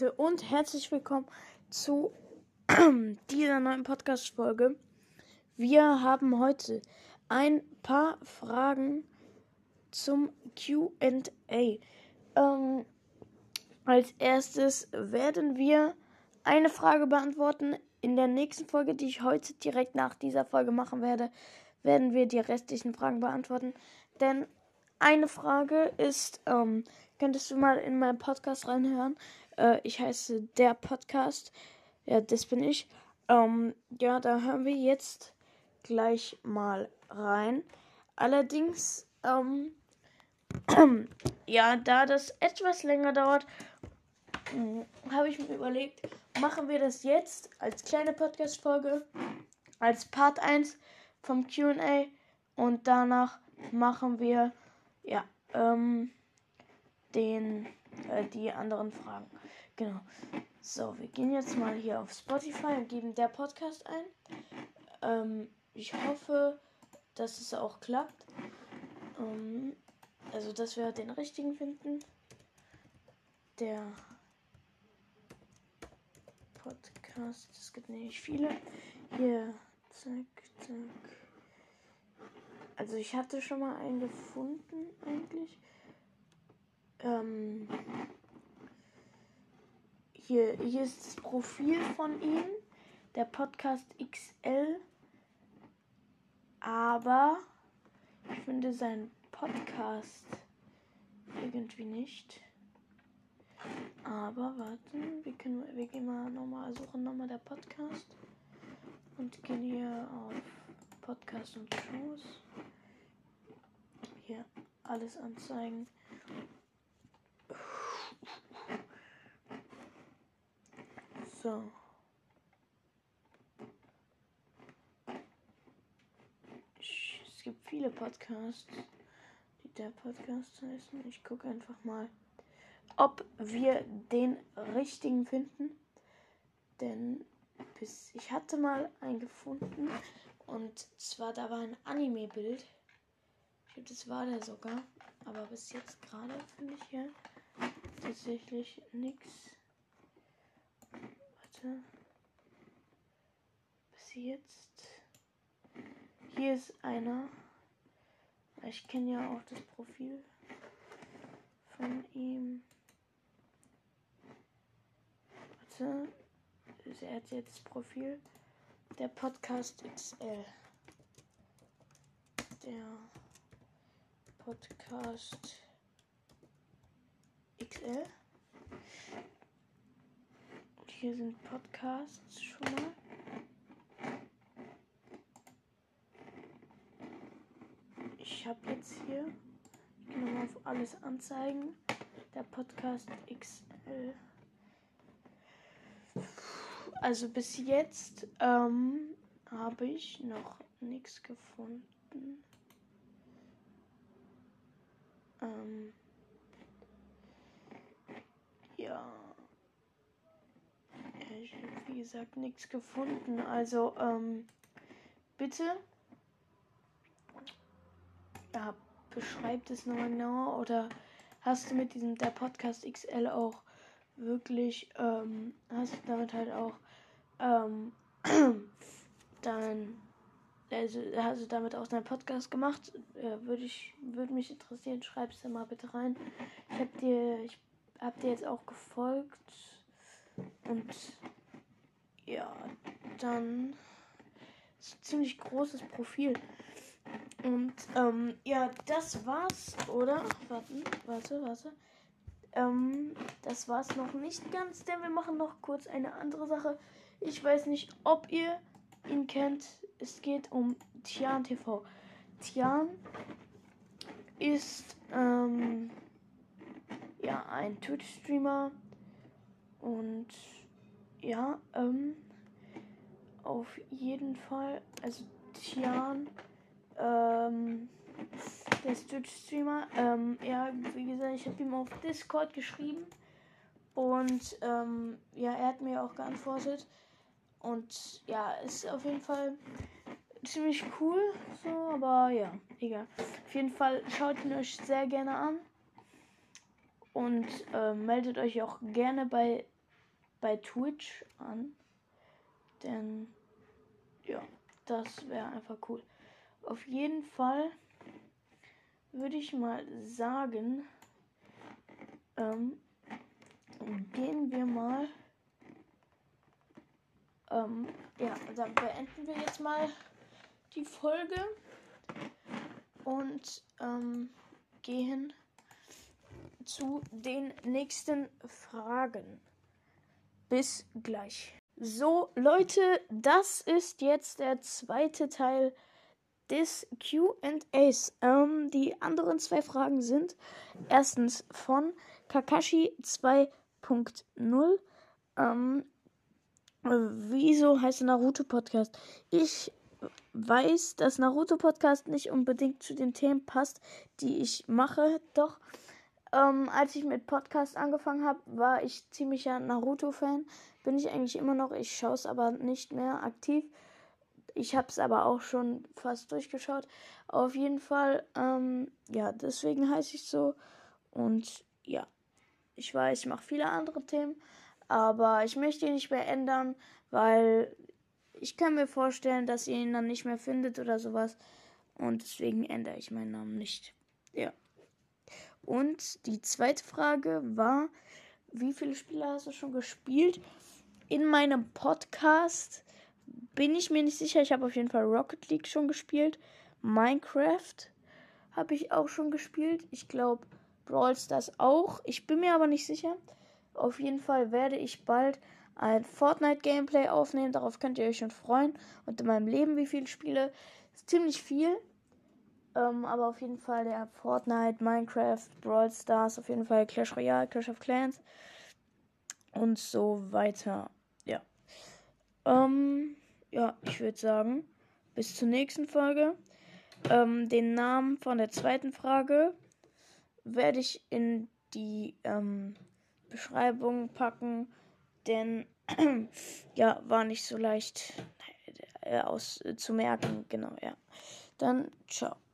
Leute und herzlich willkommen zu dieser neuen Podcast-Folge. Wir haben heute ein paar Fragen zum QA. Ähm, als erstes werden wir eine Frage beantworten. In der nächsten Folge, die ich heute direkt nach dieser Folge machen werde, werden wir die restlichen Fragen beantworten. Denn eine Frage ist, ähm, könntest du mal in meinen Podcast reinhören? Äh, ich heiße der Podcast. Ja, das bin ich. Ähm, ja, da hören wir jetzt gleich mal rein. Allerdings, ähm, ja, da das etwas länger dauert, hm, habe ich mir überlegt, machen wir das jetzt als kleine Podcast-Folge, als Part 1 vom QA und danach machen wir ja, ähm, den, äh, die anderen Fragen. Genau. So, wir gehen jetzt mal hier auf Spotify und geben der Podcast ein. Ähm, ich hoffe, dass es auch klappt. Ähm, also, dass wir den richtigen finden. Der Podcast, es gibt nämlich viele. Hier, zack, zack. Also ich hatte schon mal einen gefunden eigentlich. Ähm, hier, hier ist das Profil von ihm, der Podcast XL. Aber ich finde seinen Podcast irgendwie nicht. Aber warten, wir, können, wir gehen mal nochmal, suchen nochmal der Podcast und gehen hier auf Podcast und Shows. Hier alles anzeigen. So. Es gibt viele Podcasts, die der Podcast heißen. Ich gucke einfach mal, ob wir den richtigen finden. Denn bis ich hatte mal einen gefunden, und zwar, da war ein Anime-Bild. Ich glaube, das war der sogar. Aber bis jetzt gerade finde ich hier tatsächlich nichts. Warte. Bis jetzt. Hier ist einer. Ich kenne ja auch das Profil von ihm. Warte. Er hat jetzt das Profil der Podcast XL. Der Podcast XL. Hier sind Podcasts schon mal. Ich habe jetzt hier, ich kann nochmal auf alles anzeigen, der Podcast XL also bis jetzt ähm, habe ich noch nichts gefunden. Ähm, ja. Ich habe gesagt nichts gefunden. Also ähm, bitte ja, beschreibt es nochmal genauer oder hast du mit diesem der Podcast XL auch wirklich ähm, hast du damit halt auch ähm, dann also hast du damit auch deinen Podcast gemacht? Äh, würde ich würde mich interessieren, schreib's da mal bitte rein. Ich hab dir ich hab dir jetzt auch gefolgt und ja, dann ist ein ziemlich großes Profil. Und ähm, ja, das war's, oder? Warte, warte, warte. Ähm, das war's noch nicht ganz, denn wir machen noch kurz eine andere Sache. Ich weiß nicht, ob ihr ihn kennt. Es geht um Tian TV. Tian ist ähm, ja ein Twitch-Streamer und ja, ähm, auf jeden Fall, also Tian, ähm, der Twitch-Streamer, ähm, ja, wie gesagt, ich habe ihm auf Discord geschrieben und ähm, ja, er hat mir auch geantwortet. Und ja, ist auf jeden Fall ziemlich cool. So, aber ja, egal. Auf jeden Fall schaut ihn euch sehr gerne an. Und äh, meldet euch auch gerne bei bei Twitch an. Denn ja, das wäre einfach cool. Auf jeden Fall würde ich mal sagen, ähm, gehen wir mal. Ähm, ja, dann beenden wir jetzt mal die Folge und ähm, gehen zu den nächsten Fragen. Bis gleich. So, Leute, das ist jetzt der zweite Teil des QAs. Ähm, die anderen zwei Fragen sind erstens von Kakashi 2.0. Ähm, wieso heißt Naruto Podcast? Ich weiß, dass Naruto Podcast nicht unbedingt zu den Themen passt, die ich mache. Doch ähm, als ich mit Podcast angefangen habe, war ich ziemlicher Naruto-Fan. Bin ich eigentlich immer noch. Ich schaue es aber nicht mehr aktiv. Ich habe es aber auch schon fast durchgeschaut. Auf jeden Fall, ähm, ja, deswegen heiße ich so. Und ja, ich weiß, ich mache viele andere Themen, aber ich möchte ihn nicht mehr ändern, weil ich kann mir vorstellen, dass ihr ihn dann nicht mehr findet oder sowas. Und deswegen ändere ich meinen Namen nicht. Ja. Und die zweite Frage war, wie viele Spiele hast du schon gespielt? In meinem Podcast bin ich mir nicht sicher. Ich habe auf jeden Fall Rocket League schon gespielt. Minecraft habe ich auch schon gespielt. Ich glaube Brawl Stars auch. Ich bin mir aber nicht sicher. Auf jeden Fall werde ich bald ein Fortnite Gameplay aufnehmen. Darauf könnt ihr euch schon freuen. Und in meinem Leben, wie viele Spiele? Ziemlich viel. Ähm, aber auf jeden Fall der Fortnite, Minecraft, Brawl Stars, auf jeden Fall Clash Royale, Clash of Clans und so weiter. Ja. Ähm, ja, ich würde sagen, bis zur nächsten Folge. Ähm, den Namen von der zweiten Frage werde ich in die ähm, Beschreibung packen, denn ja, war nicht so leicht äh, aus, äh, zu merken. Genau, ja. Dann ciao.